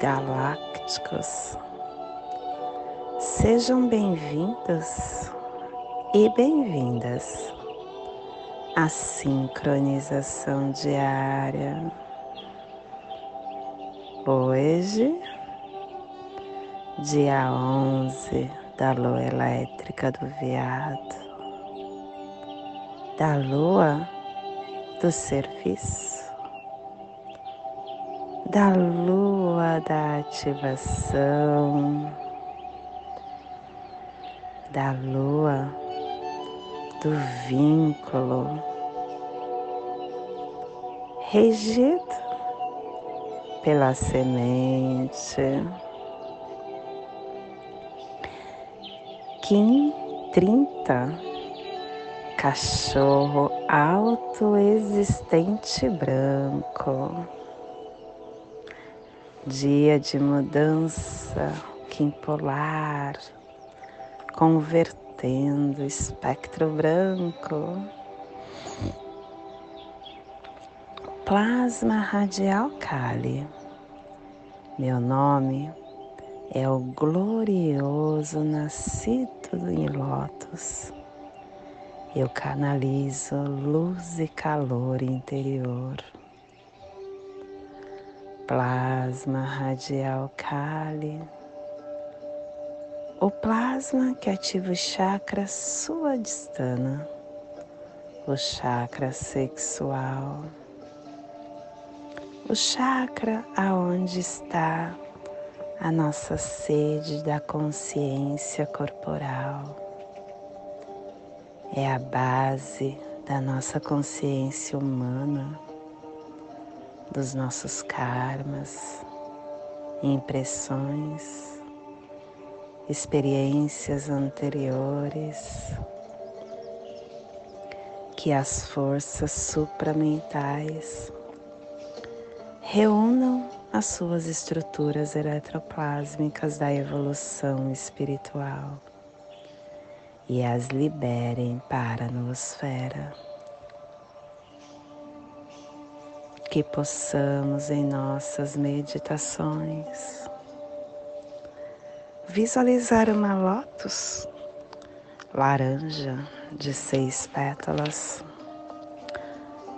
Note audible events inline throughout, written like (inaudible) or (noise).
galácticos, sejam bem-vindos e bem-vindas à sincronização diária. Hoje, dia 11 da lua elétrica do veado, da lua do serviço, da da ativação, da lua do vínculo regido pela semente. Kim 30 Cachorro autoexistente branco. Dia de mudança, Kim polar, converter batendo, espectro branco, plasma radial Kali. Meu nome é o glorioso nascido em Lótus. Eu canalizo luz e calor interior. Plasma radial Kali o plasma que ativa o chakra suadistana, o chakra sexual, o chakra aonde está a nossa sede da consciência corporal. É a base da nossa consciência humana, dos nossos karmas, impressões experiências anteriores, que as forças supramentais reúnam as suas estruturas eletroplásmicas da evolução espiritual e as liberem para a noosfera. Que possamos em nossas meditações visualizar uma lótus laranja de seis pétalas.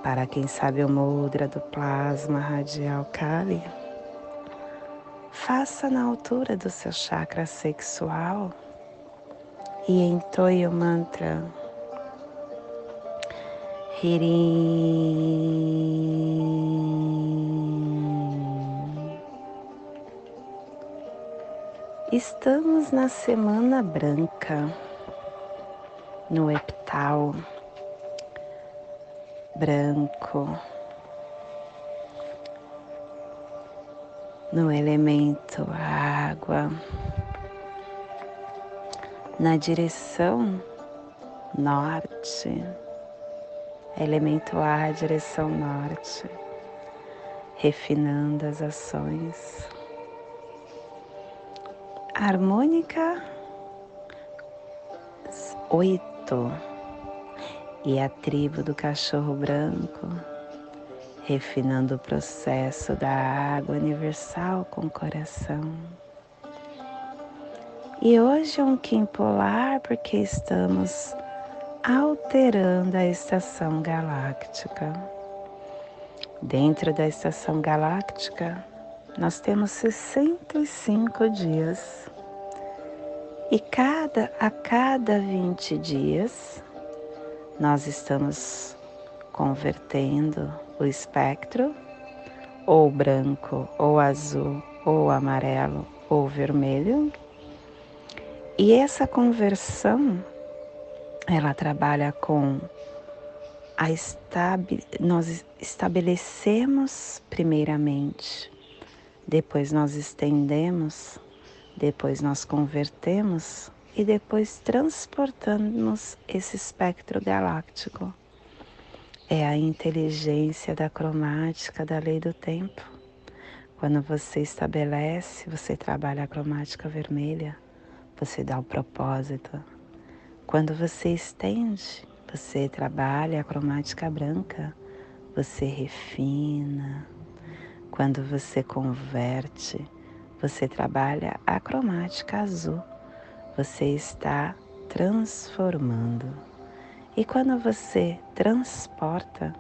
Para quem sabe o mudra do plasma radial Kali, faça na altura do seu chakra sexual e entoie o mantra Hirim. Estamos na Semana Branca, no epital branco, no elemento água, na direção norte, elemento ar, direção norte, refinando as ações. Harmônica. Oito. E a tribo do cachorro branco, refinando o processo da água universal com o coração. E hoje é um Kim polar porque estamos alterando a estação galáctica. Dentro da estação galáctica, nós temos 65 dias e cada a cada 20 dias nós estamos convertendo o espectro ou branco, ou azul, ou amarelo, ou vermelho. E essa conversão ela trabalha com a estabi nós estabelecemos primeiramente depois nós estendemos, depois nós convertemos e depois transportamos esse espectro galáctico. é a inteligência da cromática da lei do tempo. Quando você estabelece, você trabalha a cromática vermelha, você dá o propósito. Quando você estende, você trabalha a cromática branca, você refina. Quando você converte, você trabalha a cromática azul, você está transformando. E quando você transporta,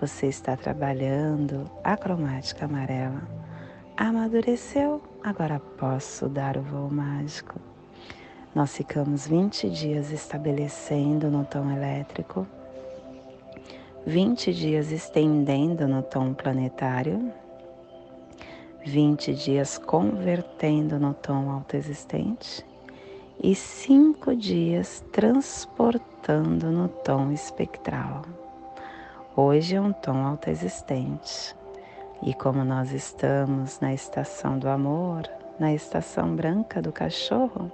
você está trabalhando a cromática amarela. Amadureceu, agora posso dar o voo mágico. Nós ficamos 20 dias estabelecendo no tom elétrico, 20 dias estendendo no tom planetário, 20 dias convertendo no tom autoexistente e 5 dias transportando no tom espectral. Hoje é um tom autoexistente. E como nós estamos na estação do amor, na estação branca do cachorro,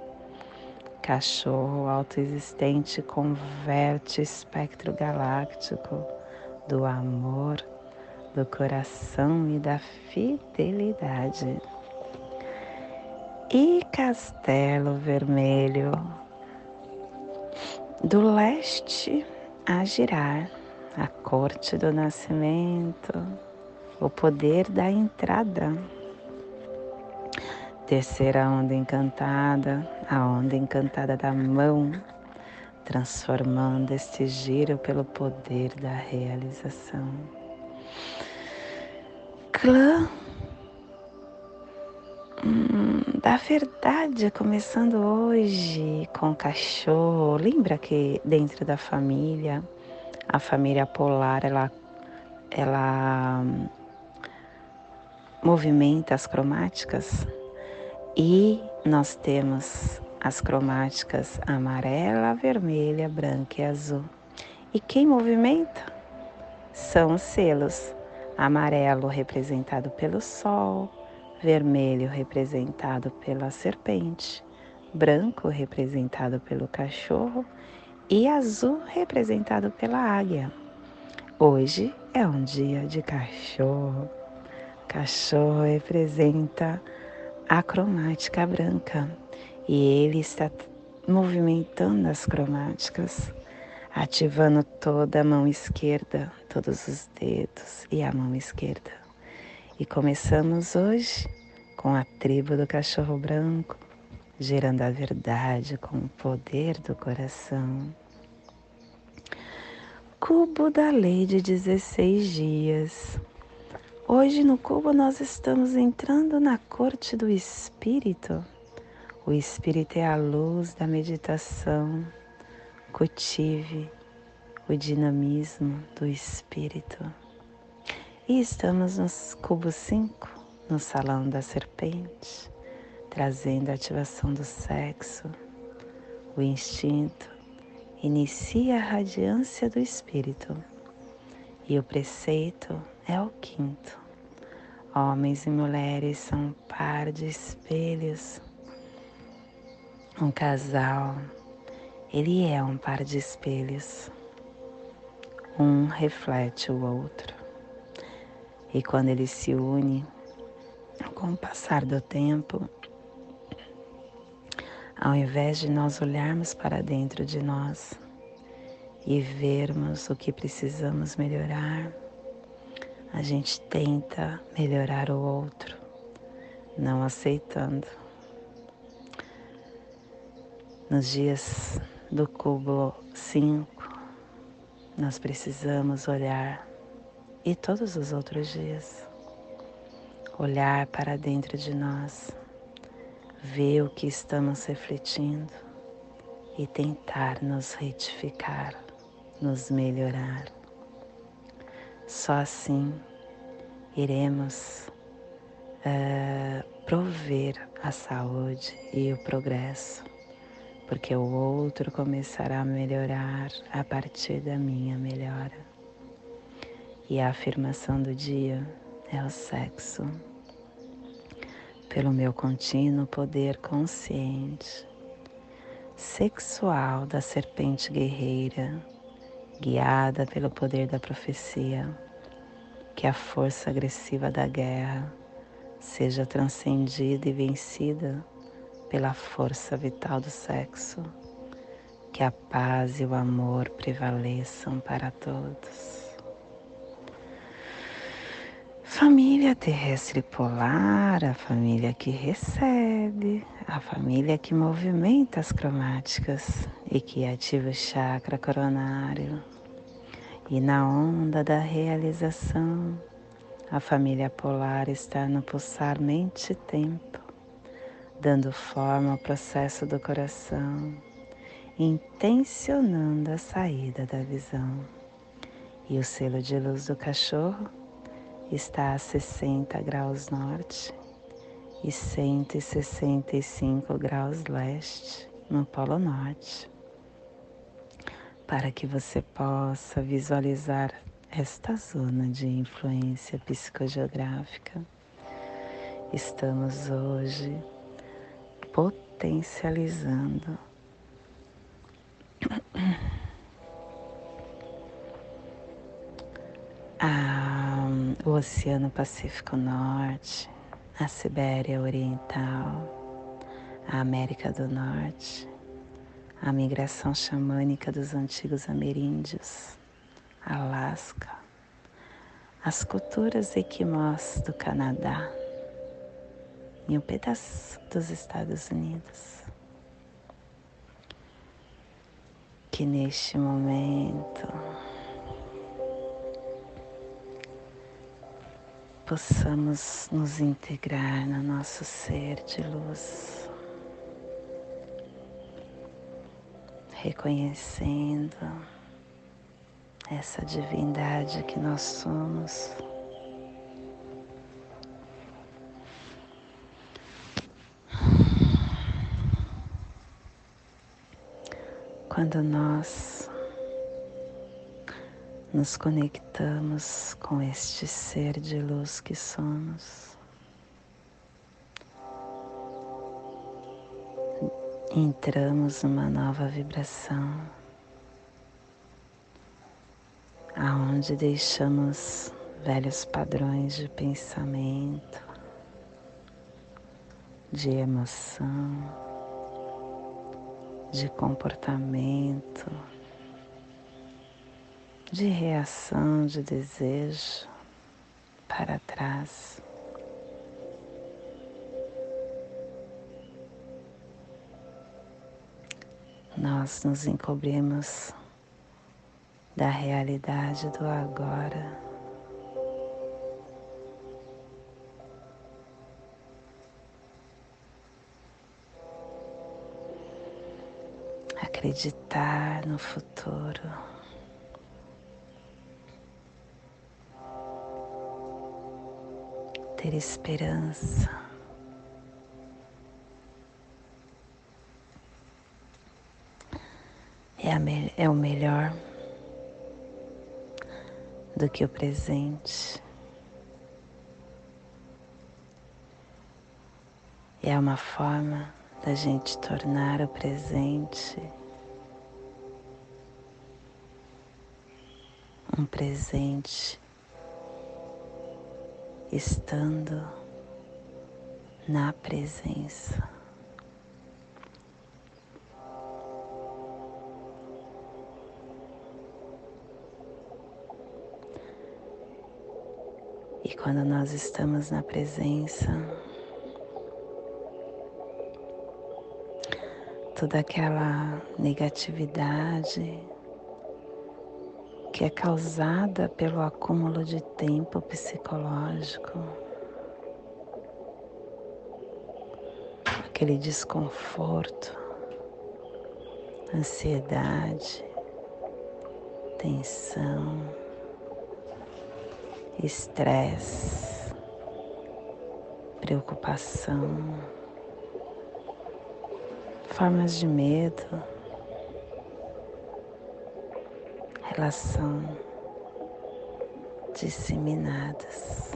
cachorro autoexistente converte o espectro galáctico do amor, do coração e da fidelidade. E Castelo Vermelho, do leste a girar a corte do nascimento, o poder da entrada. Terceira onda encantada, a onda encantada da mão, transformando este giro pelo poder da realização. Clã hum, da verdade, começando hoje com o cachorro. Lembra que dentro da família a família polar ela, ela movimenta as cromáticas e nós temos as cromáticas amarela, vermelha, branca e azul. E quem movimenta são os selos. Amarelo representado pelo sol, vermelho representado pela serpente, branco representado pelo cachorro e azul representado pela águia. Hoje é um dia de cachorro. Cachorro representa a cromática branca e ele está movimentando as cromáticas, ativando toda a mão esquerda, todos os dedos e a mão esquerda. E começamos hoje com a tribo do cachorro branco, gerando a verdade com o poder do coração. Cubo da lei de 16 dias. Hoje no cubo nós estamos entrando na corte do espírito. O espírito é a luz da meditação. Cultive o dinamismo do espírito. E estamos no cubo 5, no salão da serpente trazendo a ativação do sexo, o instinto, inicia a radiância do espírito. E o preceito é o quinto. Homens e mulheres são um par de espelhos. Um casal, ele é um par de espelhos. Um reflete o outro. E quando ele se une, com o passar do tempo, ao invés de nós olharmos para dentro de nós e vermos o que precisamos melhorar, a gente tenta melhorar o outro, não aceitando. Nos dias do cubo 5, nós precisamos olhar, e todos os outros dias, olhar para dentro de nós ver o que estamos refletindo e tentar nos retificar, nos melhorar. Só assim iremos uh, prover a saúde e o progresso, porque o outro começará a melhorar a partir da minha melhora. E a afirmação do dia é o sexo pelo meu contínuo poder consciente, sexual da serpente guerreira, guiada pelo poder da profecia, que a força agressiva da guerra seja transcendida e vencida pela força vital do sexo, que a paz e o amor prevaleçam para todos. Família terrestre polar, a família que recebe, a família que movimenta as cromáticas e que ativa o chakra coronário. E na onda da realização, a família polar está no pulsar mente-tempo, dando forma ao processo do coração, intencionando a saída da visão. E o selo de luz do cachorro está a 60 graus norte e 165 graus leste no Polo Norte, para que você possa visualizar esta zona de influência psicogeográfica. Estamos hoje potencializando (clears throat) a, o Oceano Pacífico Norte, a Sibéria Oriental, a América do Norte, a migração xamânica dos antigos ameríndios, Alasca, as culturas equimós do Canadá e um pedaço dos Estados Unidos. Que neste momento possamos nos integrar no nosso ser de luz, reconhecendo essa divindade que nós somos. Quando nós nos conectamos com este ser de luz que somos, entramos numa nova vibração, aonde deixamos velhos padrões de pensamento, de emoção, de comportamento de reação, de desejo para trás. Nós nos encobrimos da realidade do agora. Acreditar no futuro. Ter esperança. É, é o melhor do que o presente. É uma forma da gente tornar o presente um presente estando na presença. E quando nós estamos na presença, toda aquela negatividade, que é causada pelo acúmulo de tempo psicológico, aquele desconforto, ansiedade, tensão, estresse, preocupação, formas de medo elas são disseminadas.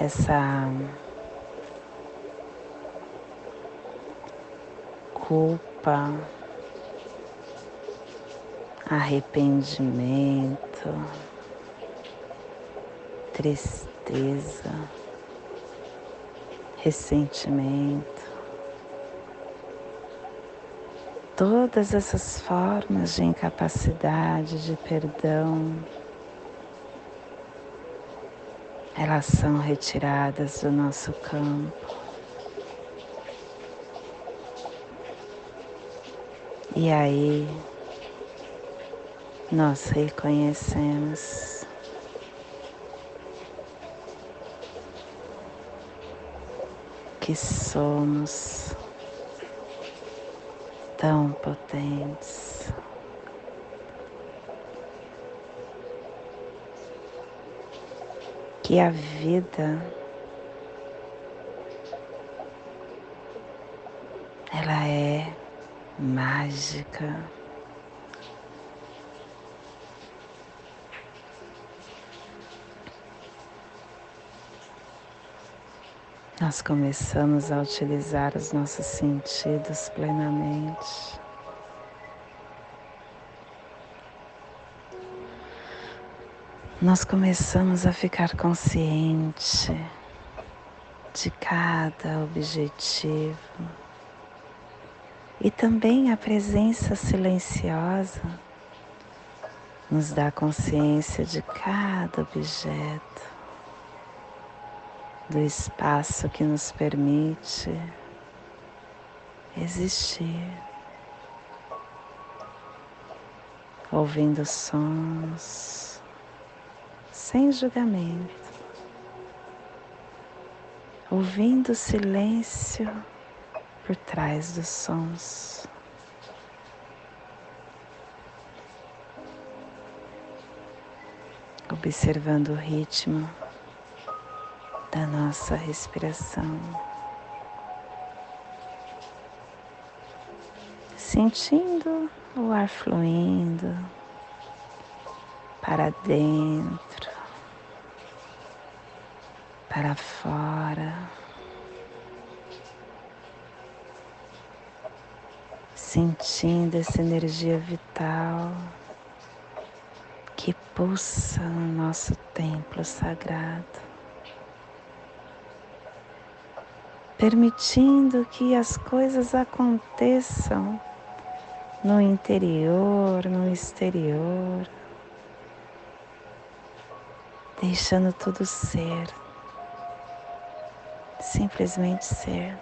Essa culpa, arrependimento, tristeza, ressentimento. Todas essas formas de incapacidade, de perdão, elas são retiradas do nosso campo. E aí nós reconhecemos que somos tão potentes. Que a vida ela é mágica. Nós começamos a utilizar os nossos sentidos plenamente. Nós começamos a ficar consciente de cada objetivo e também a presença silenciosa nos dá consciência de cada objeto, do espaço que nos permite existir, ouvindo sons sem julgamento, ouvindo o silêncio por trás dos sons. Observando o ritmo da nossa respiração, sentindo o ar fluindo para dentro, para fora. sentindo essa energia vital que pulsa no nosso templo sagrado, permitindo que as coisas aconteçam no interior, no exterior, deixando tudo ser, simplesmente ser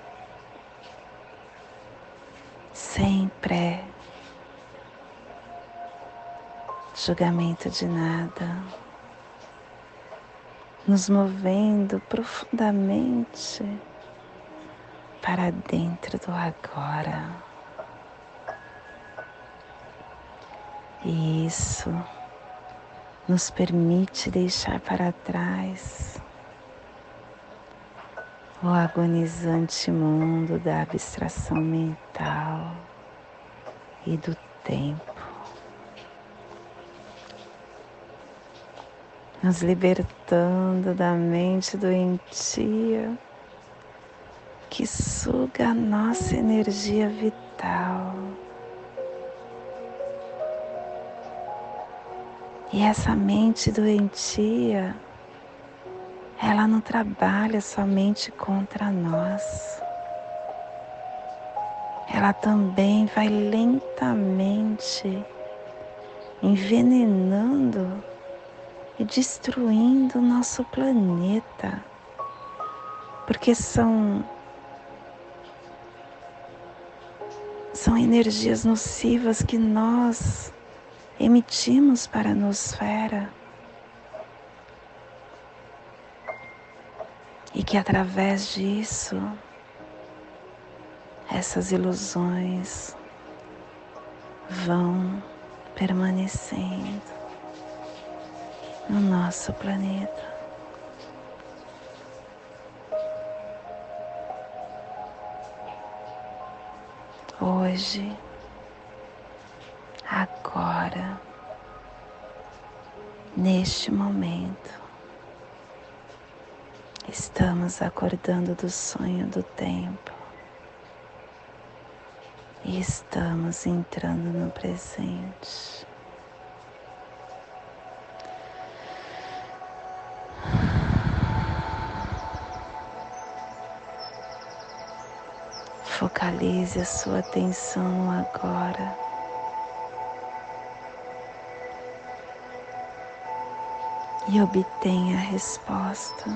sem pré julgamento de nada, nos movendo profundamente para dentro do agora. E isso nos permite deixar para trás o agonizante mundo da abstração mental e do tempo, nos libertando da mente doentia que suga a nossa energia vital. E essa mente doentia ela não trabalha somente contra nós. Ela também vai lentamente envenenando e destruindo o nosso planeta, porque são são energias nocivas que nós emitimos para a nosfera. e que através disso essas ilusões vão permanecendo no nosso planeta. Hoje, agora, neste momento, Estamos acordando do sonho do tempo. e estamos entrando no presente. Focalize a sua atenção agora. E obtenha a resposta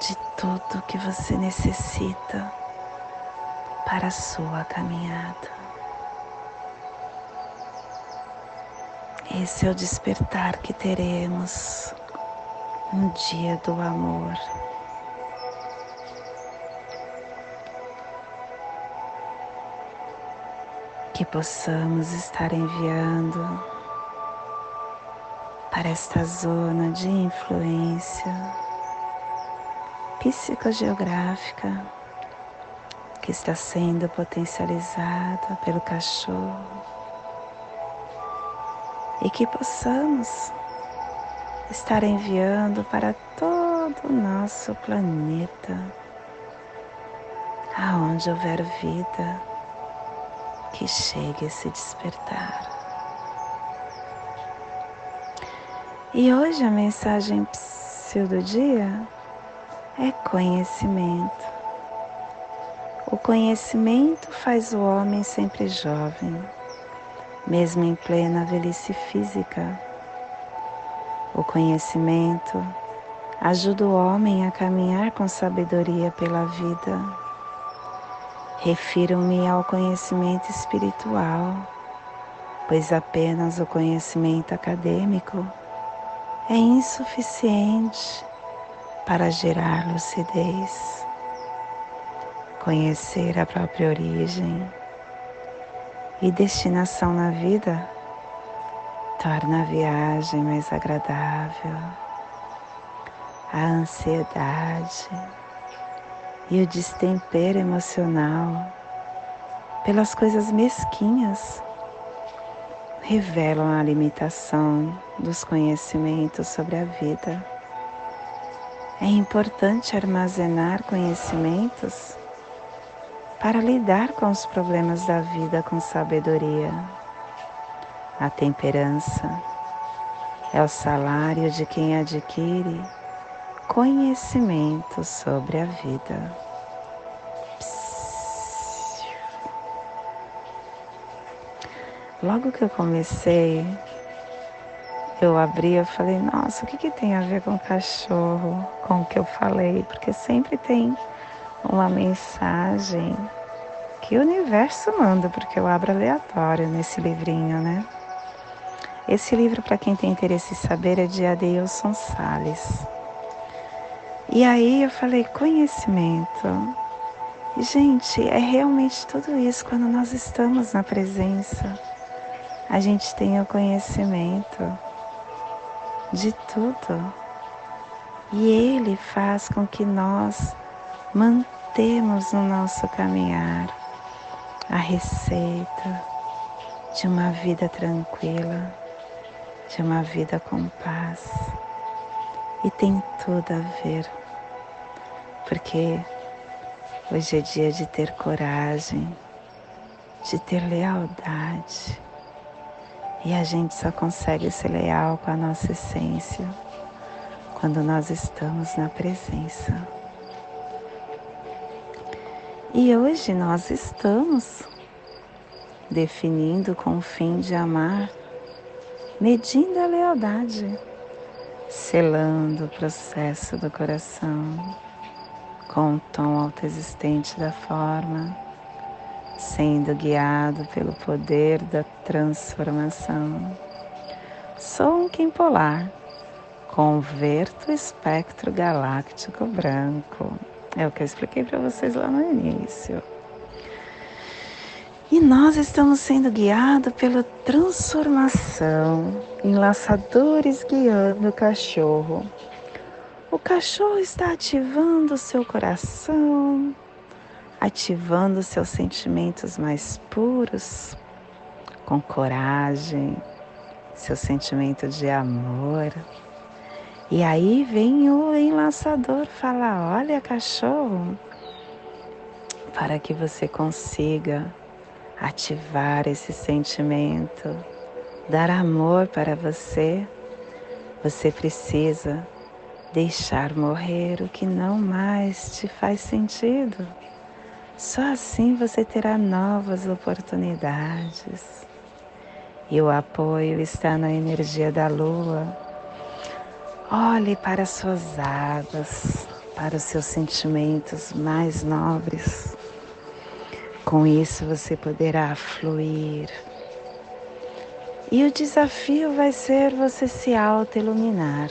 de tudo que você necessita para a sua caminhada. Esse é o despertar que teremos no dia do amor. Que possamos estar enviando para esta zona de influência psicogeográfica que está sendo potencializada pelo cachorro. E que possamos estar enviando para todo o nosso planeta, aonde houver vida que chegue a se despertar. E hoje a mensagem do dia é conhecimento. O conhecimento faz o homem sempre jovem, mesmo em plena velhice física. O conhecimento ajuda o homem a caminhar com sabedoria pela vida Refiro-me ao conhecimento espiritual, pois apenas o conhecimento acadêmico é insuficiente para gerar lucidez. Conhecer a própria origem e destinação na vida torna a viagem mais agradável. A ansiedade e o destempero emocional pelas coisas mesquinhas revelam a limitação dos conhecimentos sobre a vida. É importante armazenar conhecimentos para lidar com os problemas da vida com sabedoria. A temperança é o salário de quem adquire conhecimento sobre a vida. Logo que eu comecei, eu abri, eu falei, nossa, o que, que tem a ver com cachorro, com o que eu falei? Porque sempre tem uma mensagem que o universo manda, porque eu abro aleatório nesse livrinho, né? Esse livro, para quem tem interesse em saber, é de Adeilson Salles. E aí eu falei, conhecimento. E, gente, é realmente tudo isso quando nós estamos na presença a gente tenha o conhecimento de tudo. E Ele faz com que nós mantemos no nosso caminhar a receita de uma vida tranquila, de uma vida com paz. E tem tudo a ver, porque hoje é dia de ter coragem, de ter lealdade. E a gente só consegue ser leal com a nossa essência quando nós estamos na presença. E hoje nós estamos definindo com o fim de amar, medindo a lealdade, selando o processo do coração com o tom autoexistente da forma sendo guiado pelo poder da transformação. Sou um Kim Polar, converto o espectro galáctico branco. É o que eu expliquei para vocês lá no início. Nós estamos sendo guiados pela transformação, enlaçadores guiando o cachorro. O cachorro está ativando seu coração, ativando seus sentimentos mais puros, com coragem, seu sentimento de amor. E aí vem o enlaçador falar: Olha, cachorro, para que você consiga ativar esse sentimento, dar amor para você, você precisa deixar morrer o que não mais te faz sentido. Só assim você terá novas oportunidades. E o apoio está na energia da lua. Olhe para suas águas, para os seus sentimentos mais nobres. Com isso você poderá fluir. E o desafio vai ser você se auto-iluminar.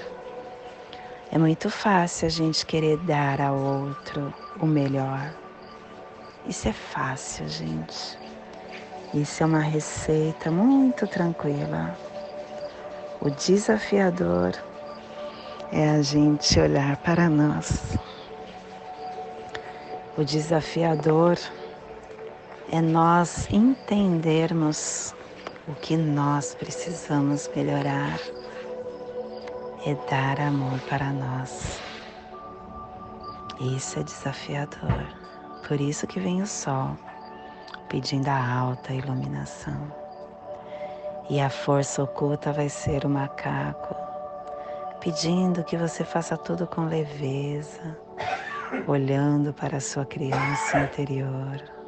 É muito fácil a gente querer dar ao outro o melhor. Isso é fácil, gente. Isso é uma receita muito tranquila. O desafiador é a gente olhar para nós. O desafiador é nós entendermos o que nós precisamos melhorar, é dar amor para nós. Isso é desafiador. Por isso que vem o sol, pedindo a alta iluminação. E a força oculta vai ser o macaco, pedindo que você faça tudo com leveza, olhando para a sua criança interior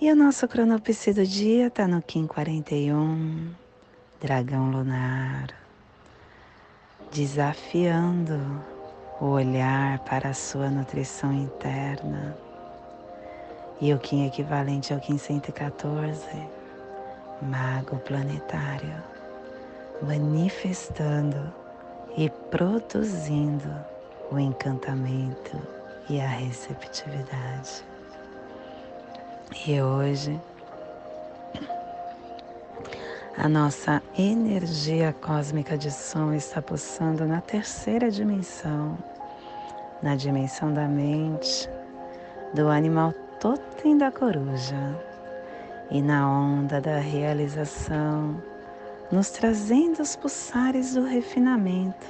e o nosso cronopse do dia está no Kim 41, dragão lunar, desafiando o olhar para a sua nutrição interna. E o Kim equivalente ao Kim 114, mago planetário, manifestando e produzindo o encantamento e a receptividade. E hoje a nossa energia cósmica de som está pulsando na terceira dimensão, na dimensão da mente, do animal totem da coruja e na onda da realização, nos trazendo os pulsares do refinamento,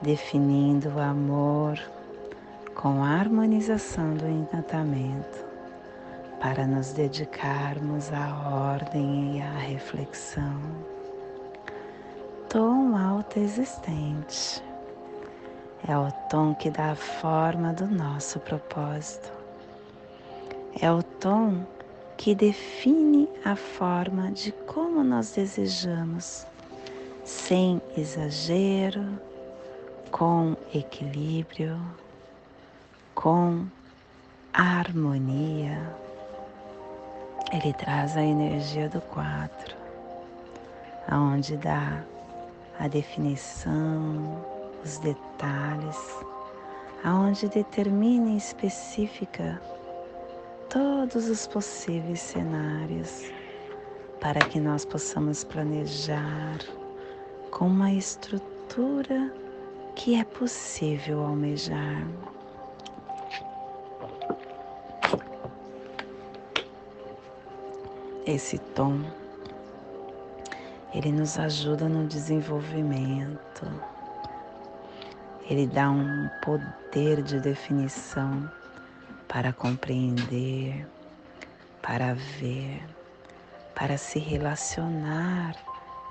definindo o amor com a harmonização do encantamento para nos dedicarmos à ordem e à reflexão. Tom alto existente é o tom que dá a forma do nosso propósito. É o tom que define a forma de como nós desejamos, sem exagero, com equilíbrio, com harmonia ele traz a energia do quatro, aonde dá a definição, os detalhes, aonde determina e especifica todos os possíveis cenários para que nós possamos planejar com uma estrutura que é possível almejar. Esse tom, ele nos ajuda no desenvolvimento, ele dá um poder de definição para compreender, para ver, para se relacionar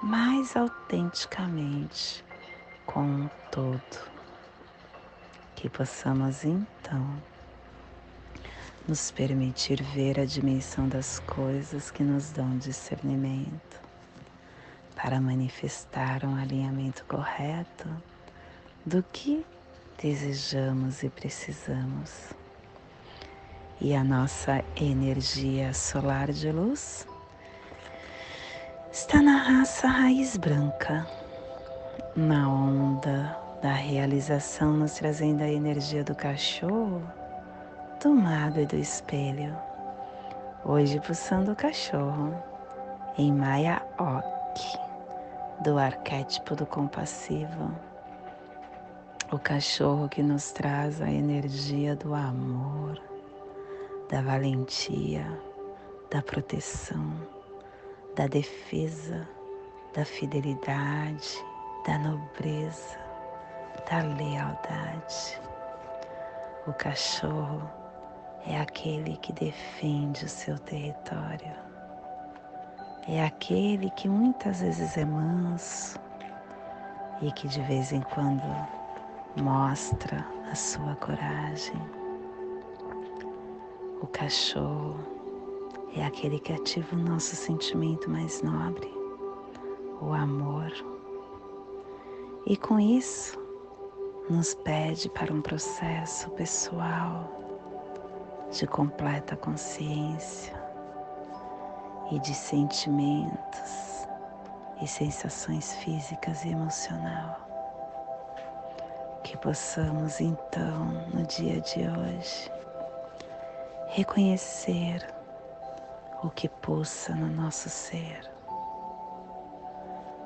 mais autenticamente com o todo. Que possamos então nos permitir ver a dimensão das coisas que nos dão discernimento, para manifestar um alinhamento correto do que desejamos e precisamos. E a nossa energia solar de luz está na raça raiz branca, na onda da realização, nos trazendo a energia do cachorro do mago e do espelho. Hoje pulsando o cachorro em Maya Ok, do arquétipo do compassivo. O cachorro que nos traz a energia do amor, da valentia, da proteção, da defesa, da fidelidade, da nobreza, da lealdade. O cachorro é aquele que defende o seu território, é aquele que muitas vezes é manso e que de vez em quando mostra a sua coragem. O cachorro é aquele que ativa o nosso sentimento mais nobre, o amor. E com isso, nos pede para um processo pessoal de completa consciência e de sentimentos e sensações físicas e emocional. Que possamos então, no dia de hoje, reconhecer o que pulsa no nosso ser,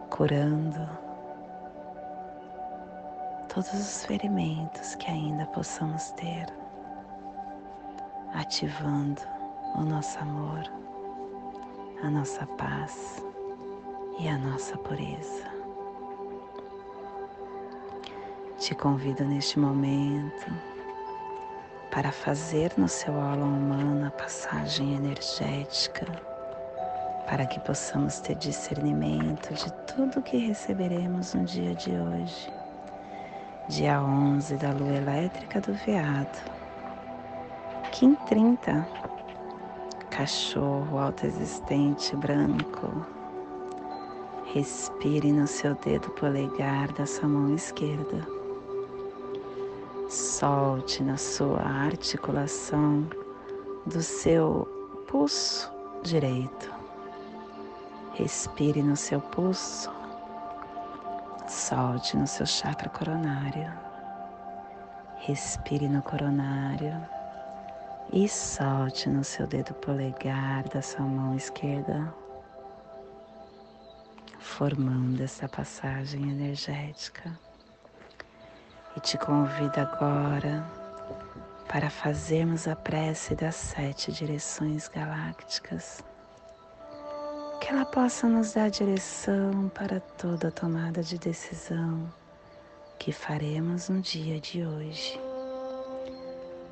curando todos os ferimentos que ainda possamos ter, ativando o nosso amor, a nossa paz e a nossa pureza. Te convido neste momento para fazer no seu aula humana a passagem energética, para que possamos ter discernimento de tudo que receberemos no dia de hoje, dia 11 da lua elétrica do veado, Kim 30, cachorro autoexistente branco. Respire no seu dedo polegar da sua mão esquerda Solte na sua articulação do seu pulso direito. Respire no seu pulso. Solte no seu chakra coronário. Respire no coronário e solte no seu dedo polegar da sua mão esquerda, formando essa passagem energética e te convido agora para fazermos a prece das sete direções galácticas. Que ela possa nos dar direção para toda tomada de decisão que faremos no dia de hoje.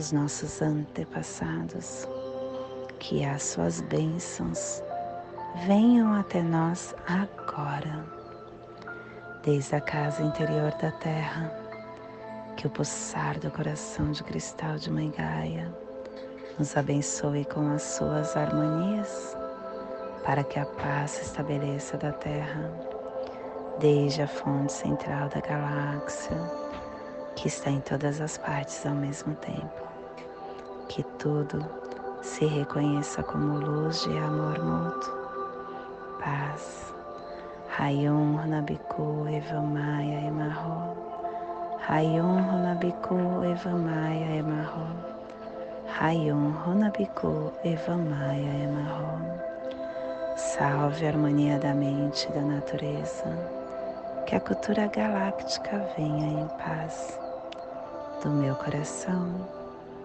os nossos antepassados, que as suas bênçãos venham até nós agora, desde a casa interior da terra que o pulsar do coração de cristal de Mãe Gaia nos abençoe com as suas harmonias, para que a paz se estabeleça da Terra, desde a fonte central da galáxia, que está em todas as partes ao mesmo tempo. Que tudo se reconheça como luz de amor mútuo, paz. Rayon Nabiku Evamaya Emarro. Rayon Honabiku Evamaya Emarro. Rayon Honabiku Evamaya Emarro. Salve a harmonia da mente e da natureza. Que a cultura galáctica venha em paz. Do meu coração